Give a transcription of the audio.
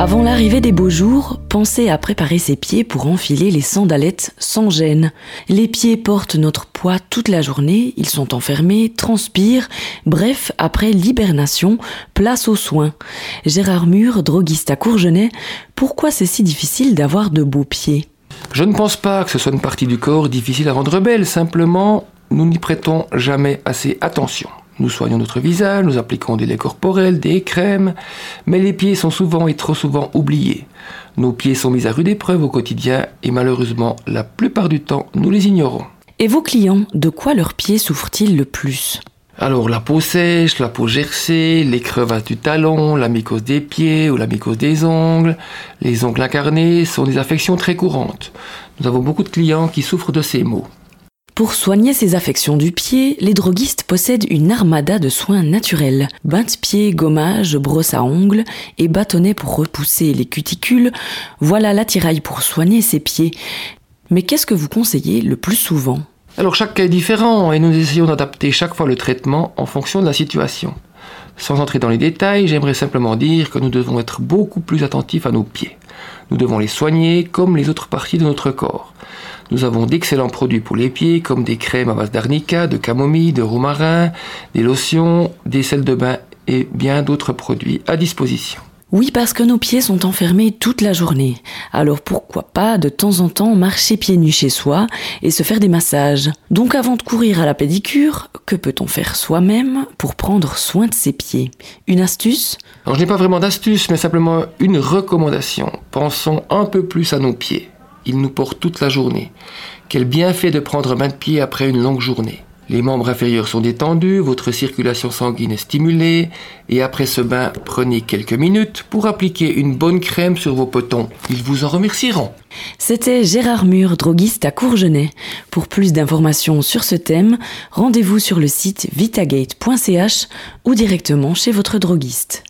Avant l'arrivée des beaux jours, pensez à préparer ses pieds pour enfiler les sandalettes sans gêne. Les pieds portent notre poids toute la journée, ils sont enfermés, transpirent, bref, après l'hibernation, place aux soins. Gérard Mur, droguiste à Courgenay, pourquoi c'est si difficile d'avoir de beaux pieds? Je ne pense pas que ce soit une partie du corps difficile à rendre belle, simplement nous n'y prêtons jamais assez attention. Nous soignons notre visage, nous appliquons des laits corporels, des crèmes, mais les pieds sont souvent et trop souvent oubliés. Nos pieds sont mis à rude épreuve au quotidien et malheureusement, la plupart du temps, nous les ignorons. Et vos clients, de quoi leurs pieds souffrent-ils le plus? Alors la peau sèche, la peau gercée, les crevasses du talon, la mycose des pieds ou la mycose des ongles, les ongles incarnés sont des affections très courantes. Nous avons beaucoup de clients qui souffrent de ces maux. Pour soigner ces affections du pied, les droguistes possèdent une armada de soins naturels. Bain de pied, gommage, brosse à ongles et bâtonnets pour repousser les cuticules. Voilà l'attirail pour soigner ses pieds. Mais qu'est-ce que vous conseillez le plus souvent? Alors chaque cas est différent et nous essayons d'adapter chaque fois le traitement en fonction de la situation. Sans entrer dans les détails, j'aimerais simplement dire que nous devons être beaucoup plus attentifs à nos pieds. Nous devons les soigner comme les autres parties de notre corps. Nous avons d'excellents produits pour les pieds, comme des crèmes à base d'arnica, de camomille, de romarin, des lotions, des sels de bain et bien d'autres produits à disposition. Oui, parce que nos pieds sont enfermés toute la journée. Alors pourquoi pas de temps en temps marcher pieds nus chez soi et se faire des massages. Donc avant de courir à la pédicure, que peut-on faire soi-même pour prendre soin de ses pieds? Une astuce? Alors je n'ai pas vraiment d'astuce, mais simplement une recommandation. Pensons un peu plus à nos pieds il nous porte toute la journée. Quel bienfait de prendre main de pied après une longue journée. Les membres inférieurs sont détendus, votre circulation sanguine est stimulée, et après ce bain, prenez quelques minutes pour appliquer une bonne crème sur vos potons. Ils vous en remercieront. C'était Gérard Mur, droguiste à Courgenay. Pour plus d'informations sur ce thème, rendez-vous sur le site vitagate.ch ou directement chez votre droguiste.